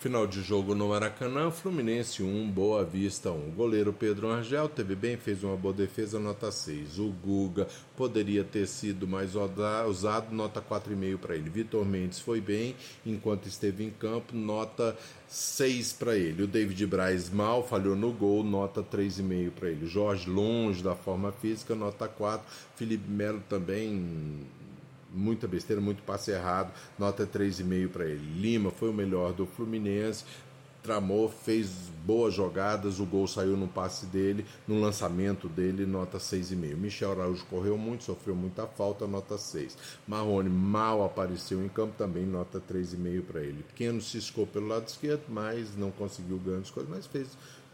Final de jogo no Maracanã, Fluminense 1, Boa Vista 1. O goleiro Pedro Angel teve bem, fez uma boa defesa, nota 6. O Guga poderia ter sido mais usado, nota 4,5 para ele. Vitor Mendes foi bem enquanto esteve em campo, nota 6 para ele. O David Braz mal, falhou no gol, nota 3,5 para ele. Jorge longe da forma física, nota 4. Felipe Melo também muita besteira, muito passe errado, nota 3,5 para ele. Lima foi o melhor do Fluminense, tramou, fez boas jogadas, o gol saiu no passe dele, no lançamento dele, nota 6,5. Michel Araújo correu muito, sofreu muita falta, nota 6. Marrone mal apareceu em campo, também nota 3,5 para ele. Pequeno ciscou pelo lado esquerdo, mas não conseguiu grandes coisas, mas fez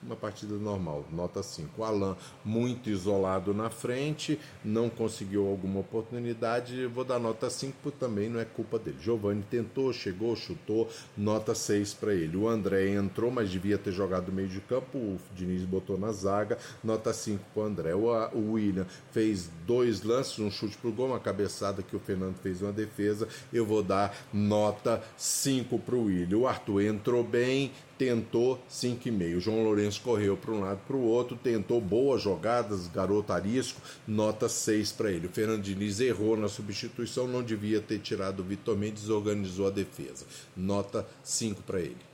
uma partida normal, nota 5. O Alan, muito isolado na frente, não conseguiu alguma oportunidade, vou dar nota 5, porque também não é culpa dele. Giovanni tentou, chegou, chutou, nota 6 para ele. O André entrou, mas devia ter jogado meio de campo, o Diniz botou na zaga, nota 5 para o André. O William fez dois lances, um chute pro gol, uma cabeçada que o Fernando fez uma defesa, eu vou dar nota 5 para o William. O Arthur entrou bem, tentou 5,5. João Lourenço correu para um lado para o outro, tentou boas jogadas, garoto arisco, nota 6 para ele. O Fernando Diniz errou na substituição, não devia ter tirado o Vitor Mendes, organizou a defesa. Nota 5 para ele.